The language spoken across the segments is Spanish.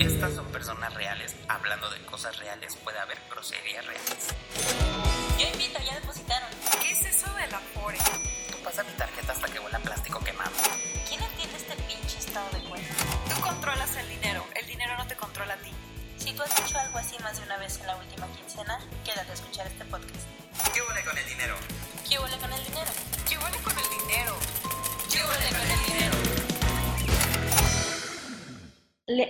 Estas son personas reales. Hablando de cosas reales, puede haber groserías reales. Yo invito, ya depositaron.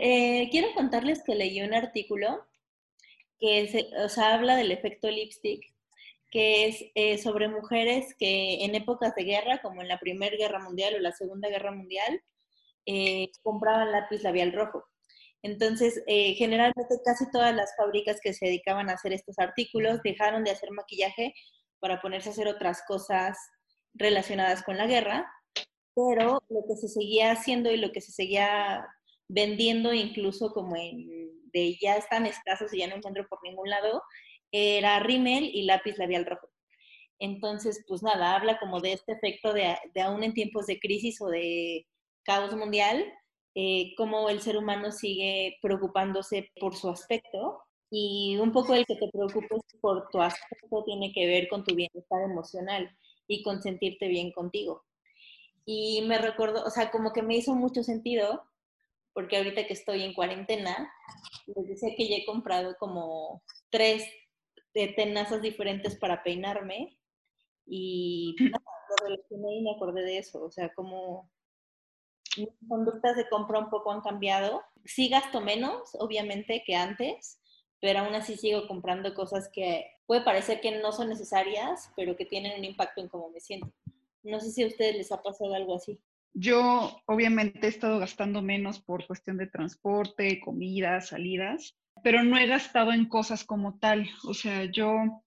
Eh, quiero contarles que leí un artículo que se- habla del efecto lipstick, que es eh, sobre mujeres que en épocas de guerra, como en la Primera Guerra Mundial o la Segunda Guerra Mundial, eh, compraban lápiz labial rojo. Entonces, generalmente casi todas las fábricas que se dedicaban a hacer estos artículos dejaron de hacer maquillaje para ponerse a hacer otras cosas relacionadas con la guerra, pero lo que se seguía haciendo y lo que se seguía vendiendo incluso como en de ya están escasos y ya no encuentro por ningún lado, era rímel y lápiz labial rojo. Entonces, pues nada, habla como de este efecto de, de aún en tiempos de crisis o de caos mundial, eh, cómo el ser humano sigue preocupándose por su aspecto y un poco el que te preocupes por tu aspecto tiene que ver con tu bienestar emocional y con sentirte bien contigo. Y me recordó, o sea, como que me hizo mucho sentido, porque ahorita que estoy en cuarentena, les decía que ya he comprado como tres tenazas diferentes para peinarme y nada, lo relacioné y me acordé de eso, o sea, como mis conductas de compra un poco han cambiado. Sí gasto menos, obviamente, que antes, pero aún así sigo comprando cosas que puede parecer que no son necesarias, pero que tienen un impacto en cómo me siento. No sé si a ustedes les ha pasado algo así. Yo obviamente he estado gastando menos por cuestión de transporte, comida, salidas, pero no he gastado en cosas como tal. O sea, yo,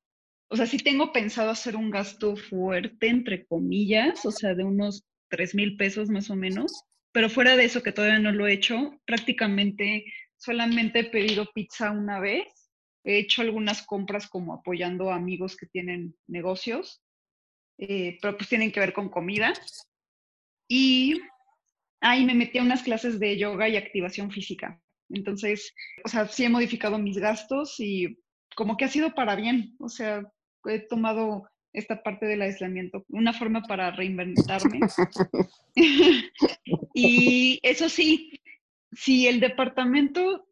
o sea, sí tengo pensado hacer un gasto fuerte, entre comillas, o sea, de unos 3 mil pesos más o menos, pero fuera de eso que todavía no lo he hecho, prácticamente solamente he pedido pizza una vez, he hecho algunas compras como apoyando a amigos que tienen negocios, eh, pero pues tienen que ver con comida. Y ahí me metí a unas clases de yoga y activación física. Entonces, o sea, sí he modificado mis gastos y como que ha sido para bien. O sea, he tomado esta parte del aislamiento, una forma para reinventarme. y eso sí, si el departamento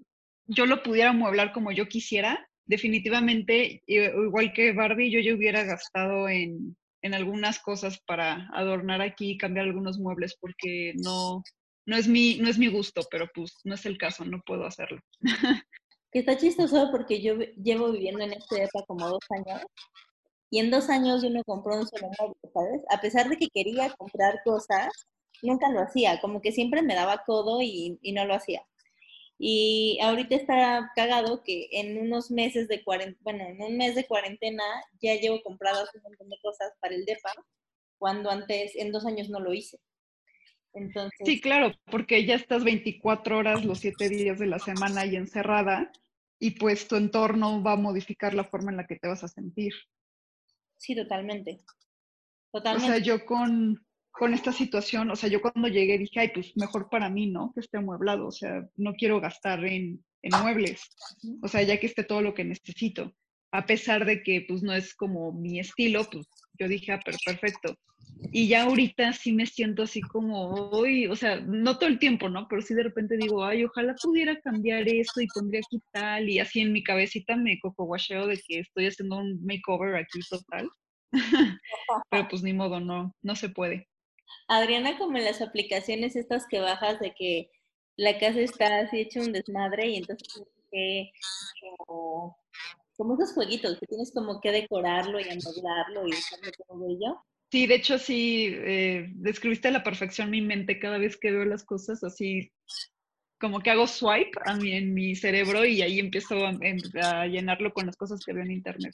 yo lo pudiera mueblar como yo quisiera, definitivamente, i- igual que Barbie, yo ya hubiera gastado en, en algunas cosas para adornar aquí cambiar algunos muebles porque no, no, es mi, no es mi gusto, pero pues no es el caso, no puedo hacerlo. Que está chistoso porque yo llevo viviendo en esta época como dos años y en dos años yo no compré un solo mueble, ¿sabes? A pesar de que quería comprar cosas, nunca lo hacía, como que siempre me daba codo y, y no lo hacía. Y ahorita está cagado que en unos meses de cuarentena, bueno, en un mes de cuarentena ya llevo compradas un montón de cosas para el DEPA, cuando antes, en dos años no lo hice. Entonces, Sí, claro, porque ya estás 24 horas los 7 días de la semana ahí encerrada y pues tu entorno va a modificar la forma en la que te vas a sentir. sí, totalmente. O Totalmente. sea, yo con, con esta situación, o sea, yo cuando llegué dije, ay, pues mejor para mí, ¿no? Que esté amueblado, o sea, no quiero gastar en, en muebles, o sea, ya que esté todo lo que necesito. A pesar de que pues no es como mi estilo, pues yo dije, ah, pero perfecto. Y ya ahorita sí me siento así como, uy, o sea, no todo el tiempo, ¿no? Pero sí de repente digo, ay, ojalá pudiera cambiar esto y pondría aquí tal, y así en mi cabecita me coco guacheo de que estoy haciendo un makeover aquí total. Pero pues ni modo, no, no se puede. Adriana, como en las aplicaciones estas que bajas de que la casa está así hecha un desmadre y entonces que como, como esos jueguitos que tienes como que decorarlo y amueblarlo y hacerlo como bello. Sí, de hecho sí, eh, describiste a la perfección mi mente cada vez que veo las cosas así, como que hago swipe a mí en mi cerebro y ahí empiezo a, a llenarlo con las cosas que veo en internet.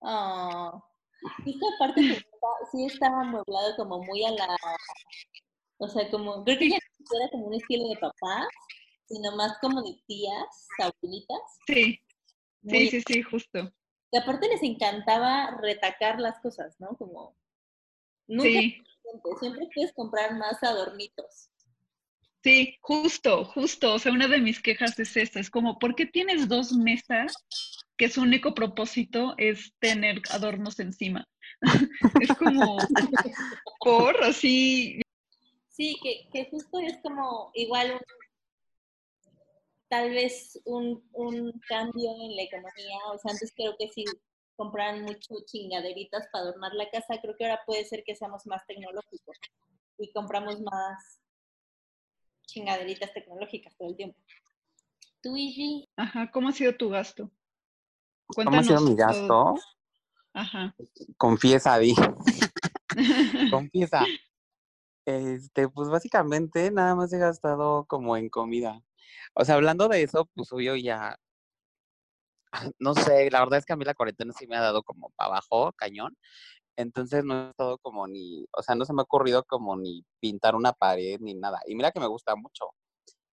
Oh. Y que aparte que está- sí estaba amueblado como muy a la, o sea, como, creo que ya no era como un estilo de papá, sino más como de tías, abuelitas. Sí, sí, muy- sí, sí, justo. Y aparte les encantaba retacar las cosas, ¿no? Como, nunca Sí, siempre, siempre puedes comprar más adornitos. Sí, justo, justo. O sea, una de mis quejas es esta. Es como, ¿por qué tienes dos mesas que su único propósito es tener adornos encima? es como, por así. Sí, que, que justo es como igual un, tal vez un, un cambio en la economía. O sea, antes creo que sí compraban mucho chingaderitas para adornar la casa. Creo que ahora puede ser que seamos más tecnológicos y compramos más chingaderitas tecnológicas todo el tiempo. ¿Tú, Iji? Ajá, ¿cómo ha sido tu gasto? ¿Cómo ha sido mi gasto? Ajá. Confiesa, Di. Confiesa. Este, pues básicamente nada más he gastado como en comida. O sea, hablando de eso, pues obvio ya, no sé, la verdad es que a mí la cuarentena sí me ha dado como para abajo, cañón. Entonces no he estado como ni, o sea, no se me ha ocurrido como ni pintar una pared ni nada. Y mira que me gusta mucho.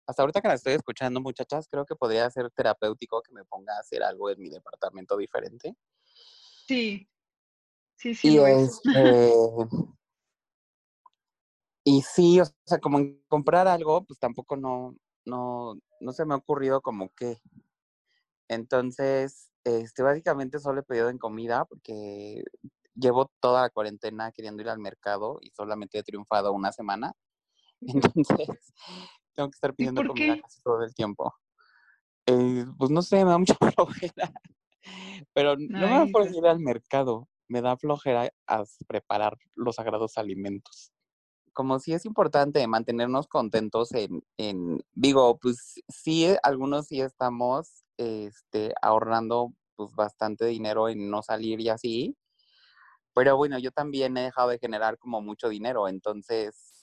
Hasta ahorita que la estoy escuchando, muchachas, creo que podría ser terapéutico que me ponga a hacer algo en mi departamento diferente. Sí, sí, sí Y lo es. este, y sí, o sea, como en comprar algo, pues tampoco no, no, no se me ha ocurrido como qué. Entonces, este, básicamente solo he pedido en comida porque llevo toda la cuarentena queriendo ir al mercado y solamente he triunfado una semana. Entonces, tengo que estar pidiendo comida qué? casi todo el tiempo. Eh, pues no sé, me da mucha flojera. Pero no me da flojera pues, ir al mercado, me da flojera a preparar los sagrados alimentos. Como sí es importante mantenernos contentos en, en digo, pues sí, eh, algunos sí estamos este, ahorrando pues bastante dinero en no salir y así, pero bueno, yo también he dejado de generar como mucho dinero, entonces,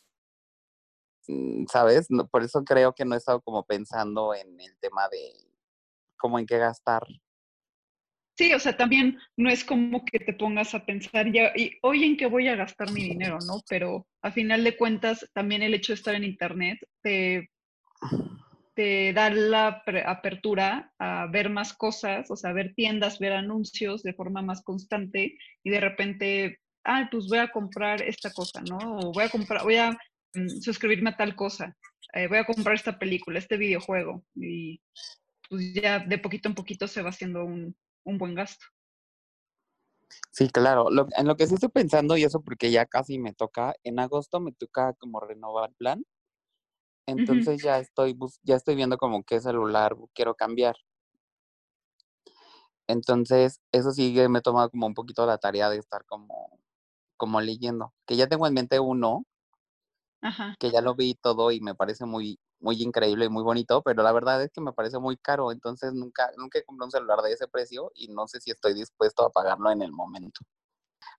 ¿sabes? No- por eso creo que no he estado como pensando en el tema de como en qué gastar. Sí, o sea, también no es como que te pongas a pensar ya, y hoy en qué voy a gastar mi dinero, ¿no? Pero a final de cuentas, también el hecho de estar en internet te, te da la apertura a ver más cosas, o sea, ver tiendas, ver anuncios de forma más constante y de repente, ah, pues voy a comprar esta cosa, ¿no? O voy a comprar, voy a mm, suscribirme a tal cosa, eh, voy a comprar esta película, este videojuego y pues ya de poquito en poquito se va haciendo un, un buen gasto. Sí, claro. Lo- en lo que sí estoy pensando, y eso porque ya casi me toca, en agosto me toca como renovar plan. Entonces ya estoy, ya estoy viendo como qué celular quiero cambiar. Entonces, eso sí me he tomado como un poquito la tarea de estar como, como leyendo. Que ya tengo en mente uno, Ajá. que ya lo vi todo y me parece muy, muy increíble y muy bonito, pero la verdad es que me parece muy caro. Entonces nunca, nunca he comprado un celular de ese precio y no sé si estoy dispuesto a pagarlo en el momento.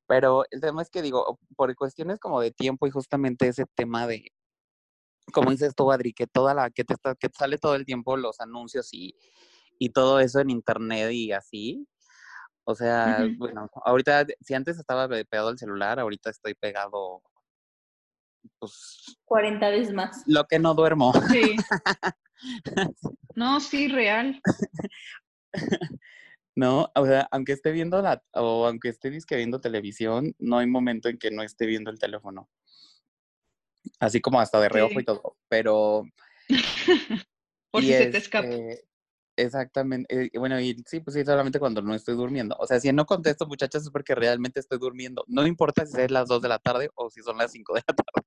Pero el tema es que digo, por cuestiones como de tiempo y justamente ese tema de, como dices tú, Adri, que toda la, que te está, que te sale todo el tiempo los anuncios y, y todo eso en internet y así. O sea, Ujú. bueno, ahorita, si antes estaba pe- pegado al celular, ahorita estoy pegado, pues, 40 veces más. lo que no duermo. Sí. No, sí, real. No, o sea, aunque esté viendo la, o aunque esté disque viendo televisión, no hay momento en que no esté viendo el teléfono. Así como hasta de reojo y todo. Pero, Por y si se te escapa. Exactamente, eh, bueno, y sí, pues sí, solamente cuando no estoy durmiendo. O sea, si no contesto, muchachas, es porque realmente estoy durmiendo. No importa si es las 2 de la tarde o si son las 5 de la tarde.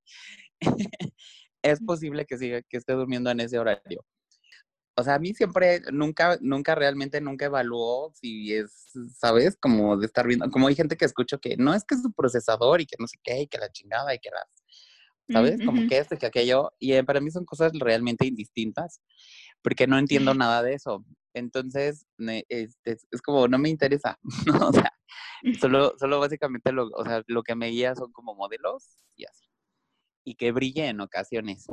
es posible que siga, que esté durmiendo en ese horario. O sea, a mí siempre, nunca, nunca realmente, nunca evalúo si es, ¿sabes? Como de estar viendo, como hay gente que escucho que no es que es su procesador y que no sé qué, y que la chingada y que las, ¿sabes? Mm, Como ujú. que esto y que aquello, y eh, para mí son cosas realmente indistintas, porque no entiendo nada de eso. Entonces, este, es, es como, no me interesa, ¿no? O sea, solo, solo básicamente lo, o sea, lo que me guía son como modelos y así. Y que brille en ocasiones,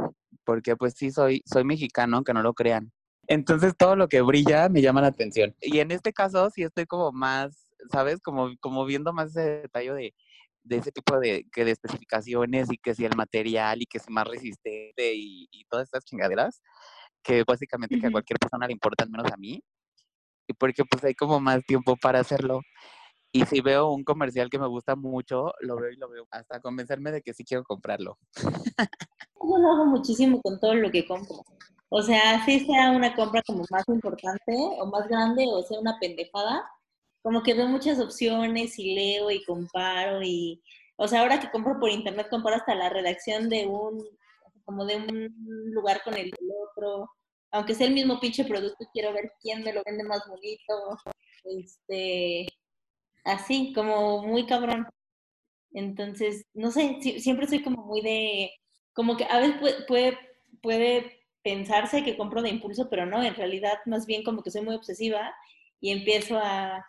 porque pues sí soy, soy mexicano, aunque no lo crean. Entonces todo lo que brilla me llama la atención. Y en este caso sí estoy como más, ¿sabes? Como, como viendo más ese detalle de, de ese tipo de, que de especificaciones y que si el material y que si más resistente y, y todas estas chingaderas, que básicamente que a cualquier persona le importan menos a mí. Y porque pues hay como más tiempo para hacerlo. Y si veo un comercial que me gusta mucho, lo veo y lo veo hasta convencerme de que sí quiero comprarlo. yo lo hago muchísimo con todo lo que compro. O sea, si sea una compra como más importante o más grande o sea una pendejada, como que veo muchas opciones y leo y comparo y, o sea, ahora que compro por internet, comparo hasta la redacción de un, como de un lugar con el del otro, aunque sea el mismo pinche producto, quiero ver quién me lo vende más bonito, este, así, como muy cabrón. Entonces, no sé, si- siempre soy como muy de, como que a veces puede, puede, puede pensarse que compro de impulso, pero no, en realidad más bien como que soy muy obsesiva y empiezo a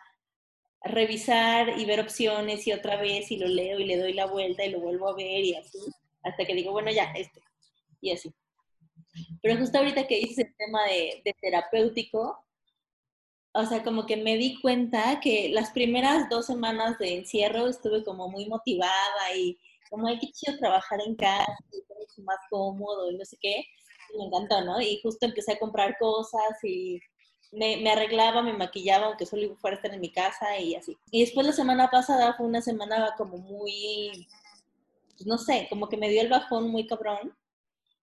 revisar y ver opciones y otra vez y lo leo y le doy la vuelta y lo vuelvo a ver y así, hasta que digo, bueno, ya, este, y así. Pero justo ahorita que dices el tema de, terapéutico, o sea, como que me di cuenta que las primeras dos semanas de encierro estuve como muy motivada y como, ay, qué chido trabajar en casa, y mucho más cómodo y no sé qué. Me encantó, ¿no? Y justo empecé a comprar cosas y me, arreglaba, me maquillaba, aunque solo fuera a estar en mi casa y así. Y después la semana pasada fue una semana como muy, pues, no sé, como que me dio el bajón muy cabrón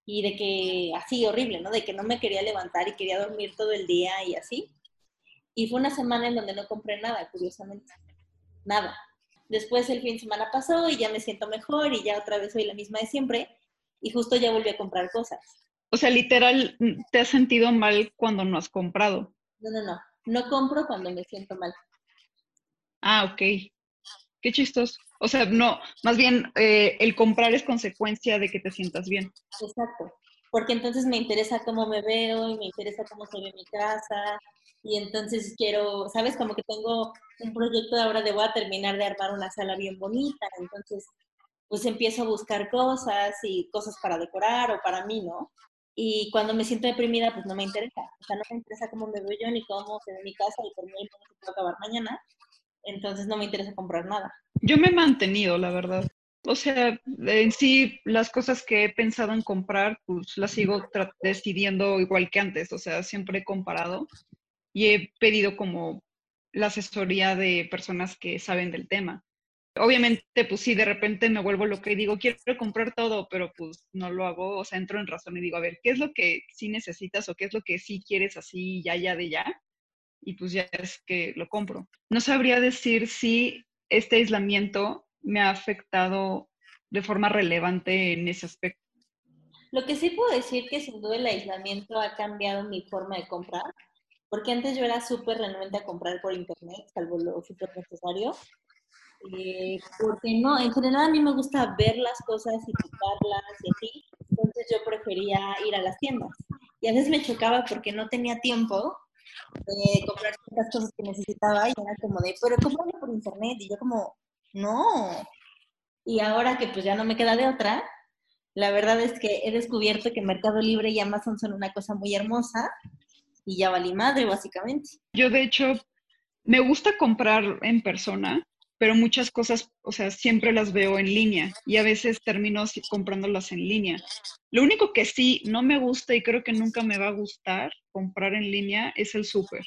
y de que así horrible, ¿no? De que no me quería levantar y quería dormir todo el día y así. Y fue una semana en donde no compré nada, curiosamente. Nada. Después el fin de semana pasó y ya me siento mejor y ya otra vez soy la misma de siempre y justo ya volví a comprar cosas. O sea, literal, ¿te has sentido mal cuando no has comprado? No, no, no. No compro cuando me siento mal. Ah, ok. Qué chistoso. O sea, no, más bien eh, el comprar es consecuencia de que te sientas bien. Exacto. Porque entonces me interesa cómo me veo y me interesa cómo se ve mi casa. Y entonces quiero, ¿sabes? Como que tengo un proyecto de ahora de voy a terminar de armar una sala bien bonita. Entonces, pues empiezo a buscar cosas y cosas para decorar o para mí, ¿no? Y cuando me siento deprimida, pues no me interesa. O sea, no me interesa cómo me veo yo ni cómo se ve mi casa y por mí mundo se puede acabar mañana. Entonces no me interesa comprar nada. Yo me he mantenido, la verdad. O sea, en sí, las cosas que he pensado en comprar, pues las sigo decidiendo igual que antes. O sea, siempre he comparado y he pedido como la asesoría de personas que saben del tema. Obviamente, pues sí, de repente me vuelvo loca y digo, quiero comprar todo, pero pues no lo hago. O sea, entro en razón y digo, a ver, ¿qué es lo que sí necesitas o qué es lo que sí quieres así, ya, ya de ya? Y pues ya es que lo compro. No sabría decir si este aislamiento me ha afectado de forma relevante en ese aspecto. Lo que sí puedo decir que sin duda el aislamiento ha cambiado mi forma de comprar, porque antes yo era súper renuente a comprar por internet, salvo lo súper necesario. Eh, porque no, en general a mí me gusta ver las cosas y tocarlas y así, entonces yo prefería ir a las tiendas. Y a veces me chocaba porque no tenía tiempo de comprar ciertas cosas que necesitaba y era como de, pero cómpralo por internet. Y yo como, no. Y ahora que pues ya no me queda de otra, la verdad es que he descubierto que Mercado Libre y Amazon son una cosa muy hermosa y ya valí madre, básicamente. Yo, de hecho, me gusta comprar en persona, pero muchas cosas, o sea, siempre las veo en línea y a veces termino comprándolas en línea. Lo único que sí no me gusta y creo que nunca me va a gustar comprar en línea es el súper.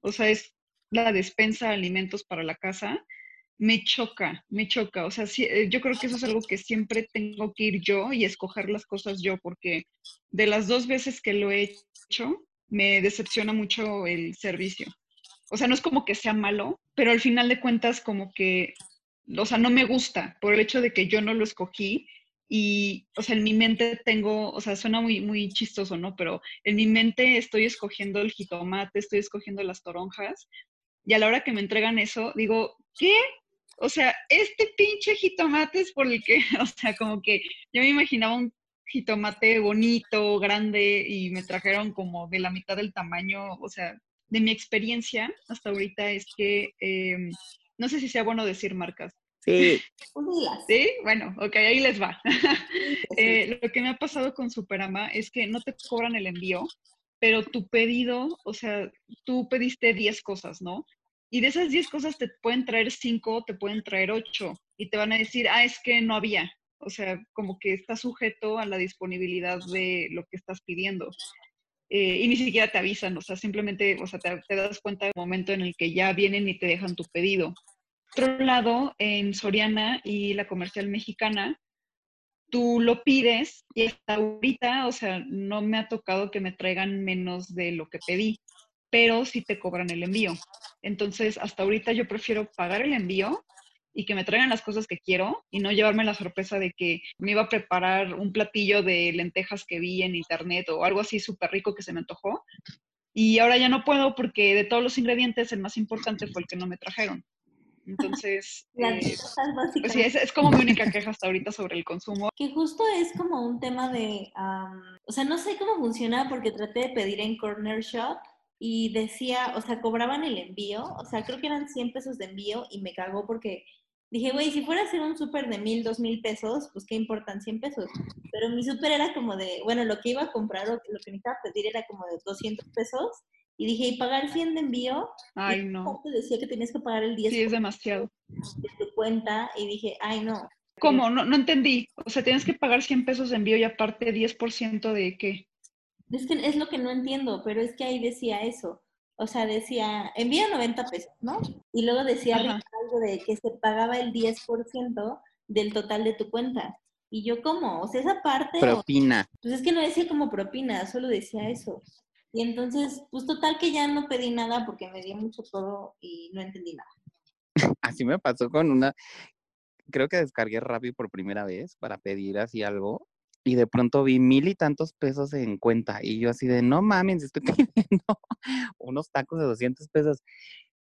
O sea, es la despensa de alimentos para la casa. Me choca, me choca. O sea, sí, eh, yo creo que eso es algo que siempre tengo que ir yo y escoger las cosas yo, porque de las dos veces que lo he hecho, me decepciona mucho el servicio. O sea, no es como que sea malo, pero al final de cuentas como que, o sea, no me gusta por el hecho de que yo no lo escogí y, o sea, en mi mente tengo, o sea, suena muy, muy chistoso, ¿no? Pero en mi mente estoy escogiendo el jitomate, estoy escogiendo las toronjas y a la hora que me entregan eso, digo, ¿qué? O sea, este pinche jitomate es por el que, o sea, como que yo me imaginaba un jitomate bonito, grande, y me trajeron como de la mitad del tamaño, o sea, de mi experiencia hasta ahorita es que, eh, no sé si sea bueno decir marcas. Sí. ¿Sí? Bueno, ok, ahí les va. Eh, lo que me ha pasado con Superama es que no te cobran el envío, pero tu pedido, o sea, tú pediste 10 cosas, ¿no? Y de esas 10 cosas te pueden traer 5, te pueden traer 8 y te van a decir, ah, es que no había. O sea, como que está sujeto a la disponibilidad de lo que estás pidiendo. Eh, y ni siquiera te avisan, o sea, simplemente, o sea, te, te das cuenta del momento en el que ya vienen y te dejan tu pedido. Otro lado, en Soriana y la comercial mexicana, tú lo pides y hasta ahorita, o sea, no me ha tocado que me traigan menos de lo que pedí, pero sí te cobran el envío. Entonces, hasta ahorita yo prefiero pagar el envío y que me traigan las cosas que quiero y no llevarme la sorpresa de que me iba a preparar un platillo de lentejas que vi en internet o algo así súper rico que se me antojó. Y ahora ya no puedo porque de todos los ingredientes el más importante fue el que no me trajeron. Entonces, eh, pues sí, es, como mi única queja hasta ahorita sobre el consumo. Que justo es como un tema de, o sea, no sé cómo funciona porque traté de pedir en Corner Shop y decía, o sea, cobraban el envío, o sea, creo que eran 100 pesos de envío y me cagó porque dije, güey, si fuera a hacer un súper de mil, dos mil pesos, pues qué importan 100 pesos. Pero mi súper era como de, bueno, lo que iba a comprar o lo que necesitaba pedir era como de 200 pesos y dije, ¿y pagar 100 de envío? Ay, no. decía que tenías que pagar el 10 sí, es demasiado. de tu cuenta y dije, ay, no. ¿Cómo? No, no entendí. O sea, tienes que pagar 100 pesos de envío y aparte 10% de qué? Es que es lo que no entiendo, pero es que ahí decía eso. O sea, decía, envía 90 pesos, ¿no? Y luego decía algo de que se pagaba el 10% del total de tu cuenta. Y yo, ¿cómo? O sea, esa parte... Propina. pues es que no decía como propina, solo decía eso. Y entonces, pues total que ya no pedí nada porque me dio mucho todo y no entendí nada. Así me pasó con una, creo que descargué Rappi por primera vez para pedir así algo y de pronto vi mil y tantos pesos en cuenta y yo así de, no mames, estoy pidiendo unos tacos de 200 pesos.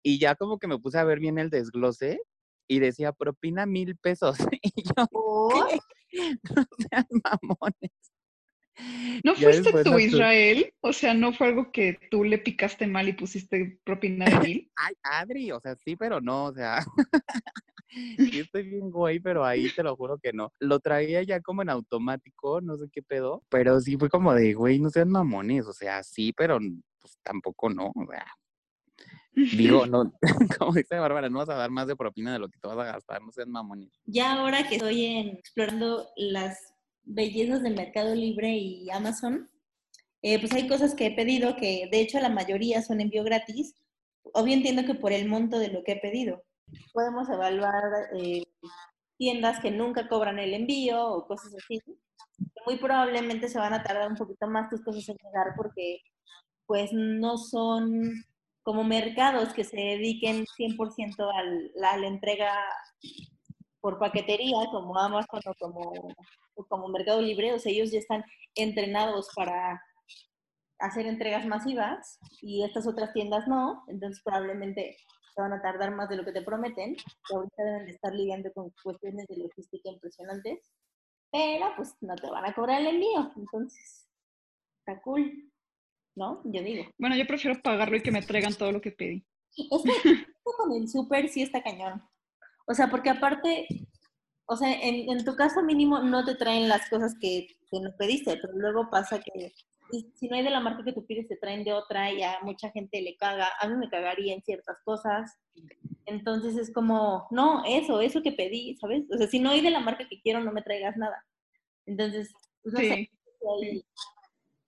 Y ya como que me puse a ver bien el desglose y decía propina mil pesos. Y yo, ¿qué? No sean mamones. ¿No fuiste tú, Israel? O sea, ¿no fue algo que tú le picaste mal y pusiste propina de mil? Ay, Adri, o sea, sí, pero no, o sea. Yo estoy bien güey, pero ahí te lo juro que no. Lo traía ya como en automático, no sé qué pedo, pero sí fue como de, güey, no sean mamones, o sea, sí, pero pues tampoco no, o sea. Digo, no, como dice Bárbara, no vas a dar más de propina de lo que te vas a gastar, no sean mamones. Ya ahora que estoy explorando las bellezas del Mercado Libre y Amazon, eh, pues hay cosas que he pedido que de hecho la mayoría son envío gratis. Obvio entiendo que por el monto de lo que he pedido. Podemos evaluar eh, tiendas que nunca cobran el envío o cosas así. Muy probablemente se van a tardar un poquito más tus cosas en llegar porque pues no son como mercados que se dediquen 100% al, a la entrega por paquetería, como Amazon o como, como Mercado Libre, o sea, ellos ya están entrenados para hacer entregas masivas y estas otras tiendas no, entonces probablemente se van a tardar más de lo que te prometen, que ahorita deben de estar lidiando con cuestiones de logística impresionantes, pero pues no te van a cobrar el envío, entonces está cool, ¿no? Yo digo. Bueno, yo prefiero pagarlo y que me traigan todo lo que pedí. Es que con el súper sí está cañón. O sea, porque aparte, o sea, en, en, tu caso mínimo no te traen las cosas que, que no pediste, pero luego pasa que si no hay de la marca que tú pides, te traen de otra y a mucha gente le caga. A mí me cagaría en ciertas cosas. Entonces es como, no, eso, eso que pedí, ¿sabes? O sea, si no hay de la marca que quiero, no me traigas nada. Entonces, pues no sé.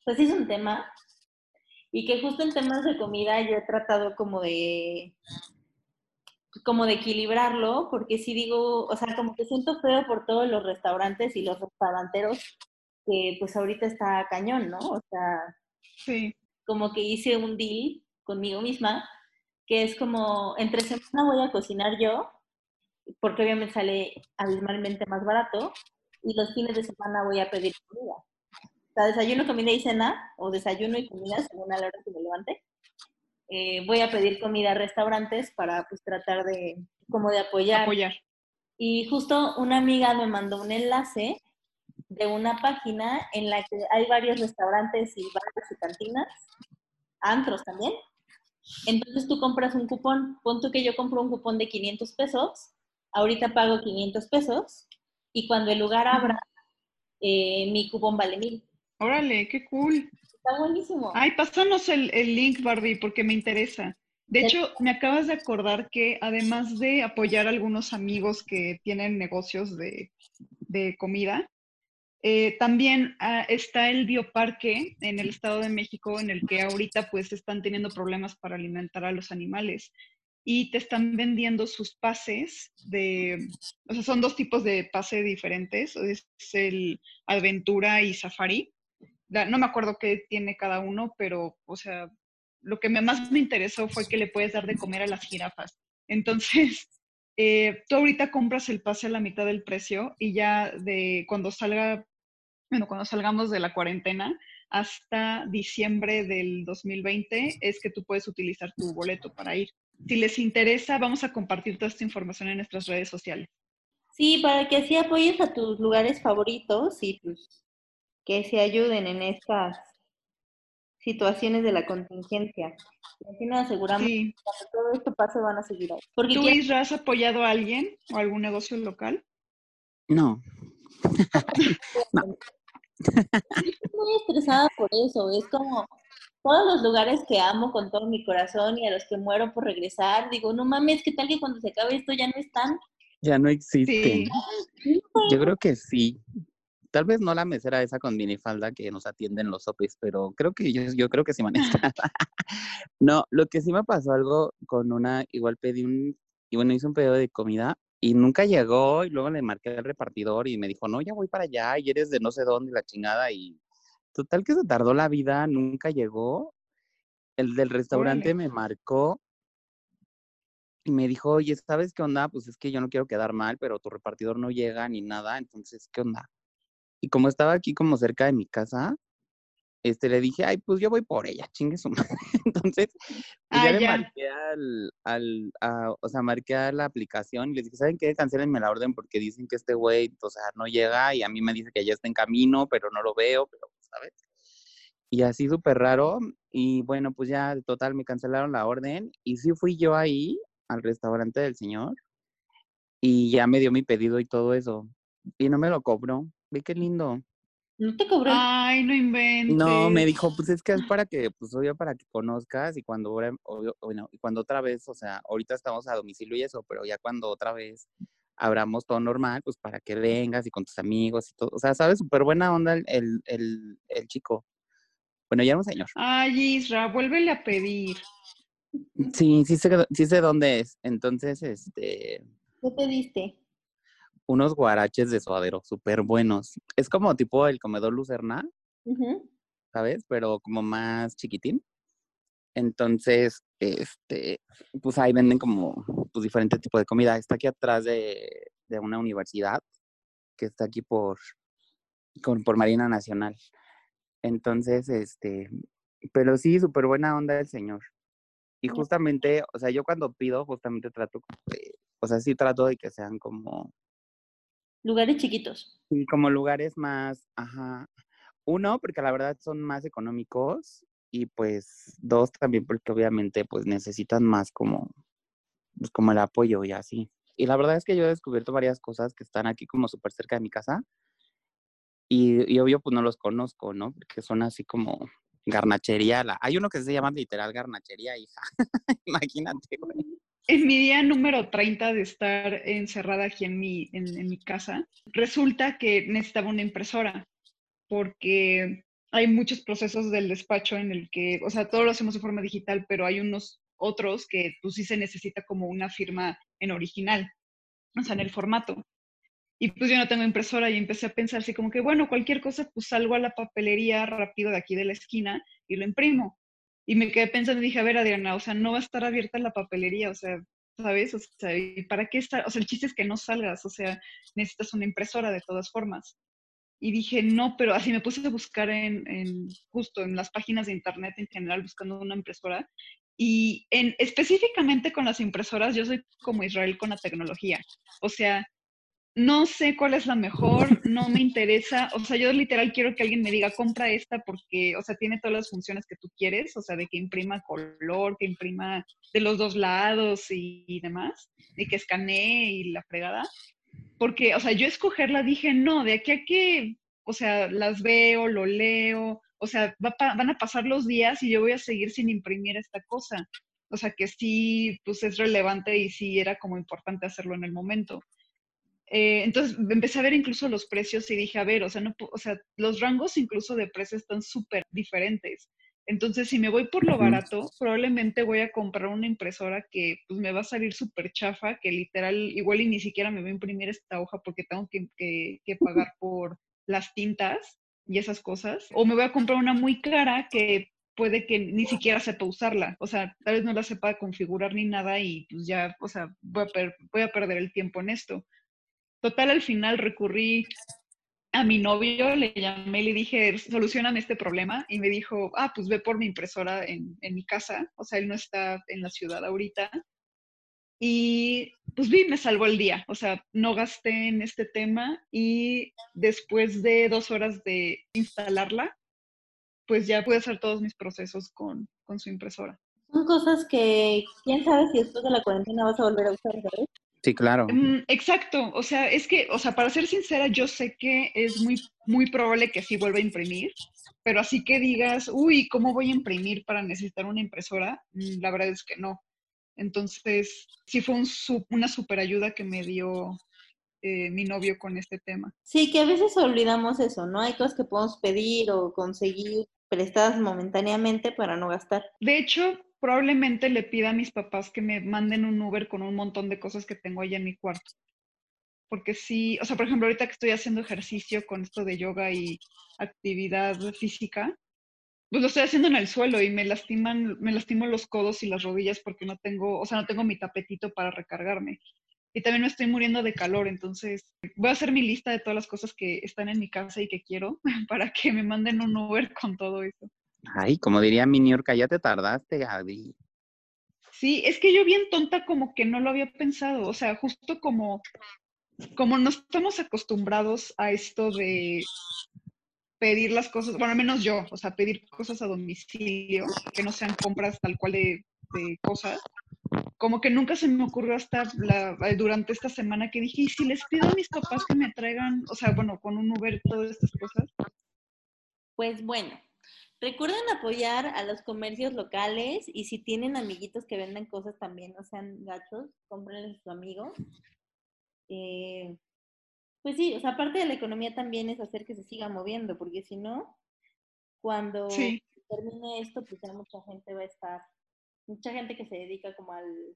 Pues sí es un tema. Y que justo en temas de comida yo he tratado como de como de equilibrarlo, porque si digo, o sea, como que siento feo por todos los restaurantes y los restauranteros, que pues ahorita está cañón, ¿no? O sea, sí. como que hice un deal conmigo misma, que es como, entre semana voy a cocinar yo, porque obviamente sale abismalmente más barato, y los fines de semana voy a pedir comida. O sea, desayuno, comida y cena, o desayuno y comida, según a la hora que me levante. Eh, voy a pedir comida a restaurantes para pues tratar de como de apoyar. apoyar. Y justo una amiga me mandó un enlace de una página en la que hay varios restaurantes y bares y cantinas, antros también. Entonces tú compras un cupón, pon tú que yo compro un cupón de 500 pesos, ahorita pago 500 pesos y cuando el lugar abra, eh, mi cupón vale 1000. Órale, qué cool. Está buenísimo. Ay, pásanos el, el link, Barbie, porque me interesa. De hecho, me acabas de acordar que además de apoyar a algunos amigos que tienen negocios de, de comida, eh, también ah, está el bioparque en el Estado de México en el que ahorita pues están teniendo problemas para alimentar a los animales. y te están vendiendo sus pases o sea, son dos tipos de pase diferentes, es el aventura y safari. No me acuerdo qué tiene cada uno, pero, o sea, lo que más me interesó fue que le puedes dar de comer a las jirafas. Entonces, eh, tú ahorita compras el pase a la mitad del precio y ya de cuando salga, bueno, cuando salgamos de la cuarentena hasta diciembre del 2020 es que tú puedes utilizar tu boleto para ir. Si les interesa, vamos a compartir toda esta información en nuestras redes sociales. Sí, para que así apoyes a tus lugares favoritos y pues que se ayuden en estas situaciones de la contingencia. Y así nos aseguramos Sí. que cuando todo esto pase van a seguir ahí. Porque ¿Tú, Isra, has apoyado a alguien o algún negocio local? No, estoy muy estresada por eso. Es como todos los lugares que amo con todo mi corazón y a los que muero por regresar. Digo, no mames, ¿qué tal que cuando se acabe esto ya no están? ya no existen. Sí. Yo creo que sí. Tal vez no la mesera esa con minifalda que nos atiende en los sopes, pero creo que yo, yo creo que sí maneja. no, lo que sí me pasó algo con una, igual pedí un, y bueno, hice un pedido de comida y nunca llegó y luego le marqué al repartidor y me dijo, no, ya voy para allá y eres de no sé dónde, la chingada y total que se tardó la vida, nunca llegó. El del restaurante me marcó y me dijo, oye, ¿sabes qué onda? Pues es que yo no quiero quedar mal, pero tu repartidor no llega ni nada, entonces, ¿qué onda? Y como estaba aquí como cerca de mi casa, este, le dije, ay, pues yo voy por ella, chingue su madre. Entonces, pues Ah, ya le marqué al, al, a- o sea, marqué a la aplicación y les dije, ¿saben qué? Cancelenme la orden porque dicen que este güey, o sea, no llega y a mí me dice que ya está en camino, pero no lo veo, pero, ¿sabes? Y así súper raro. Y bueno, pues ya, total, me cancelaron la orden y sí fui yo ahí al restaurante del señor y ya me dio mi pedido y todo eso. Y no me lo cobró. Ve qué lindo. No te cobró. Ay, no inventes. No, me dijo, pues es que es para que, pues obvio para que conozcas y cuando, obvio, bueno, y cuando otra vez, o sea, ahorita estamos a domicilio y eso, pero ya cuando otra vez abramos todo normal, pues para que vengas y con tus amigos y todo. O sea, sabes, súper buena onda el, el, el, el chico. Bueno, ya era un señor. Ay, Isra, vuélvele a pedir. Sí, sí sé, sí sé dónde es. Entonces, este, ¿Qué pediste? Unos guaraches de suadero, súper buenos. Es como tipo el comedor Lucerna. ¿sabes? Pero como más chiquitín. Entonces, este, pues ahí venden como pues, diferentes tipos de comida. Está aquí atrás de, de una universidad que está aquí por, con- por Marina Nacional. Entonces, este, pero sí, súper buena onda el señor. Y justamente, o sea, yo cuando pido, justamente trato, o sea, sí trato de que sean como, Lugares chiquitos. sí, como lugares más, ajá. Uno, porque la verdad son más económicos y pues dos, también porque obviamente pues necesitan más como, pues como el apoyo y así. Y la verdad es que yo he descubierto varias cosas que están aquí como súper cerca de mi casa y, y obvio pues no los conozco, ¿no? Porque son así como garnachería. La... Hay uno que se llama literal garnachería, hija. Imagínate, güey. En mi día número 30 de estar encerrada aquí en mi, en, mi casa, resulta que necesitaba una impresora porque hay muchos procesos del despacho en el que, o sea, todo lo hacemos de forma digital, pero hay unos otros que pues sí se necesita como una firma en original, o sea, en el formato. Y pues yo no tengo impresora y empecé a pensar así como que, bueno, cualquier cosa, pues salgo a la papelería rápido de aquí de la esquina y lo imprimo. Y me quedé pensando y dije, a ver, Adriana, o sea, no va a estar abierta la papelería, o sea, ¿sabes? O sea, ¿y para qué estar? O sea, el chiste es que no salgas, o sea, necesitas una impresora de todas formas. Y dije, no, pero así me puse a buscar en, en justo en las páginas de internet en general buscando una impresora. Y en, específicamente con las impresoras, yo soy como Israel con la tecnología. O sea, no sé cuál es la mejor, no me interesa, o sea, yo literal quiero que alguien me diga, compra esta porque, o sea, tiene todas las funciones que tú quieres, o sea, de que imprima color, que imprima de los dos lados y, demás, y que escanee y la fregada. Porque, o sea, yo escogerla dije, no, de aquí a que, o sea, las veo, lo leo, o sea, va van a pasar los días y yo voy a seguir sin imprimir esta cosa. O sea, que sí, pues es relevante y sí era como importante hacerlo en el momento. Eh, entonces empecé a ver incluso los precios y dije, a ver, o sea, no, o sea, los rangos incluso de precios están súper diferentes. Entonces, si me voy por lo barato, probablemente voy a comprar una impresora que pues, me va a salir súper chafa, que literal, igual y ni siquiera me va a imprimir esta hoja porque tengo que, que, que pagar por las tintas y esas cosas. O me voy a comprar una muy cara que puede que ni siquiera sepa usarla. O sea, tal vez no la sepa configurar ni nada y pues ya, o sea, voy a, voy a perder el tiempo en esto. Total, al final recurrí a mi novio, le llamé y le dije, solucioname este problema. Y me dijo, ah, pues ve por mi impresora en, en mi casa. O sea, él no está en la ciudad ahorita. Y pues vi, me salvó el día. O sea, no gasté en este tema y después de dos horas de instalarla, pues ya pude hacer todos mis procesos con, con su impresora. Son cosas que, quién sabe si después de la cuarentena vas a volver a usar, ¿sabes? Sí, claro. Mm, exacto, o sea, es que, o sea, para ser sincera, yo sé que es muy, muy probable que sí vuelva a imprimir, pero así que digas, uy, ¿cómo voy a imprimir para necesitar una impresora? Mm, La verdad es que no. Entonces, sí fue un una super ayuda que me dio eh, mi novio con este tema. Sí, que a veces olvidamos eso, ¿no? Hay cosas que podemos pedir o conseguir prestadas momentáneamente para no gastar. De hecho, probablemente le pida a mis papás que me manden un Uber con un montón de cosas que tengo allá en mi cuarto. Porque sí, o sea, por ejemplo, ahorita que estoy haciendo ejercicio con esto de yoga y actividad física, pues lo estoy haciendo en el suelo y me lastiman, me lastimo los codos y las rodillas porque no tengo, o sea, no tengo mi tapetito para recargarme. Y también me estoy muriendo de calor, entonces voy a hacer mi lista de todas las cosas que están en mi casa y que quiero para que me manden un Uber con todo eso. Ay, como diría mi New York, ya te tardaste, Gaby. Sí, es que yo bien tonta como que no lo había pensado, o sea, justo como, como no estamos acostumbrados a esto de pedir las cosas, bueno, al menos yo, o sea, pedir cosas a domicilio, que no sean compras tal cual de, de cosas, como que nunca se me ocurrió hasta la, durante esta semana que dije, ¿y si les pido a mis papás que me traigan, o sea, bueno, con un Uber todas estas cosas? Pues bueno, recuerden apoyar a los comercios locales y si tienen amiguitos que venden cosas también, no sean gachos, cómprenles a su amigo. Eh, pues sí, o sea, aparte de la economía también es hacer que se siga moviendo, porque si no, cuando Sí. termine esto, pues ya mucha gente va a estar, mucha gente que se dedica como al,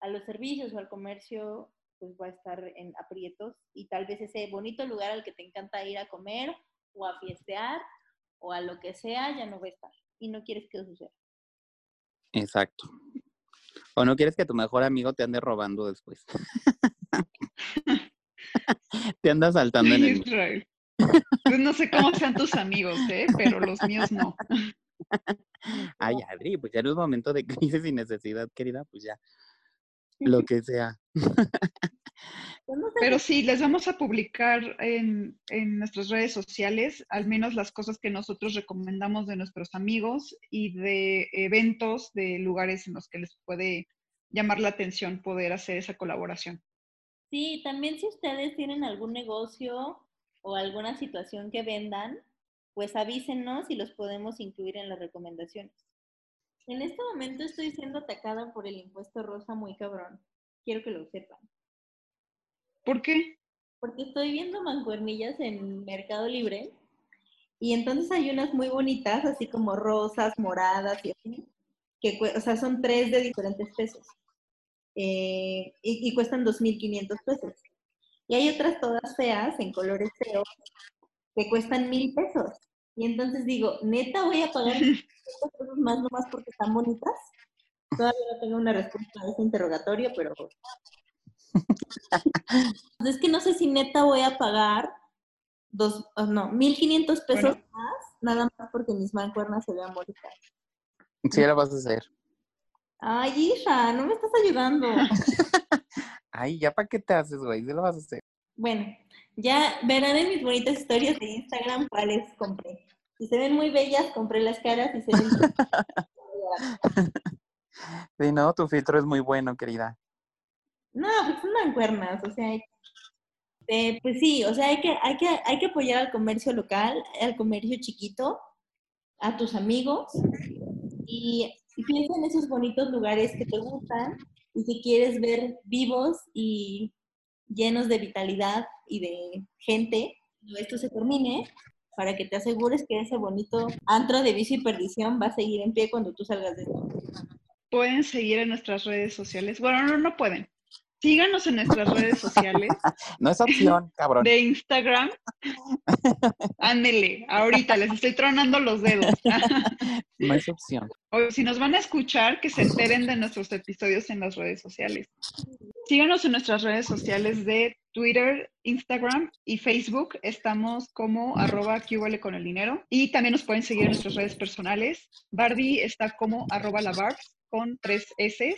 a los servicios o al comercio, pues va a estar en aprietos y tal vez ese bonito lugar al que te encanta ir a comer o a fiestear o a lo que sea ya no va a estar y no quieres que eso suceda. Exacto. O no quieres que tu mejor amigo te ande robando después. te anda saltando en el... Israel. Pues no sé cómo sean tus amigos, ¿eh? pero los míos no. Ay, Adri, pues ya en un momento de crisis y necesidad, querida, pues ya. Lo que sea. Pues Pero sí, les vamos a publicar en, en nuestras redes sociales al menos las cosas que nosotros recomendamos de nuestros amigos y de eventos de lugares en los que les puede llamar la atención poder hacer esa colaboración. Sí, también si ustedes tienen algún negocio o alguna situación que vendan, pues avísenos y los podemos incluir en las recomendaciones. En este momento estoy siendo atacada por el impuesto rosa muy cabrón. Quiero que lo sepan. ¿Por qué? Porque estoy viendo mancuernillas en Mercado Libre y entonces hay unas muy bonitas, así como rosas, moradas y así, que o sea, son tres de diferentes pesos eh, y, y cuestan 2.500 pesos. Y hay otras todas feas, en colores feos, que cuestan mil pesos. Y entonces digo, neta voy a pagar 500 pesos más nomás porque están bonitas. Todavía no tengo una respuesta a ese interrogatorio, pero es que no sé si neta voy a pagar dos, oh, no, 1500 pesos Bueno. más, nada más porque mis mancuernas se vean bonitas. Sí, lo vas a hacer. Ay, hija, no me estás ayudando. Ay, ya para qué te haces, güey, sí lo vas a hacer. Bueno, ya verán en mis bonitas historias de Instagram cuáles compré. Si se ven muy bellas, compré las caras y se ven... Sí, no, tu filtro es muy bueno, querida. No, pues son mancuernas, o sea, eh, pues sí, o sea, hay que, hay, que, hay que apoyar al comercio local, al comercio chiquito, a tus amigos y, y piensa en esos bonitos lugares que te gustan y que quieres ver vivos y llenos de vitalidad y de gente. Cuando esto se termine, para que te asegures que ese bonito antro de vicio y perdición va a seguir en pie cuando tú salgas de esto. Pueden seguir en nuestras redes sociales. Bueno, no, no pueden. Síganos en nuestras redes sociales No es opción, cabrón. de Instagram. Ándele, ahorita les estoy tronando los dedos. No es opción. O si nos van a escuchar, que se enteren de nuestros episodios en las redes sociales. Síganos en nuestras redes sociales de Twitter, Instagram y Facebook. Estamos como arroba huele con el dinero. Y también nos pueden seguir en nuestras redes personales. Barbie está como arroba la con tres S.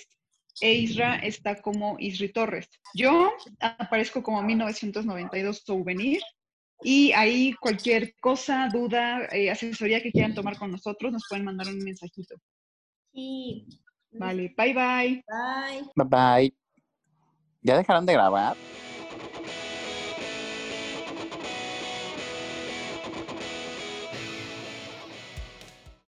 E Isra está como Isri Torres. Yo aparezco como 1992 Souvenir. Y ahí cualquier cosa, duda, eh, asesoría que quieran tomar con nosotros, nos pueden mandar un mensajito. Sí. Vale, bye bye. Bye. Bye bye. ¿Ya dejaron de grabar?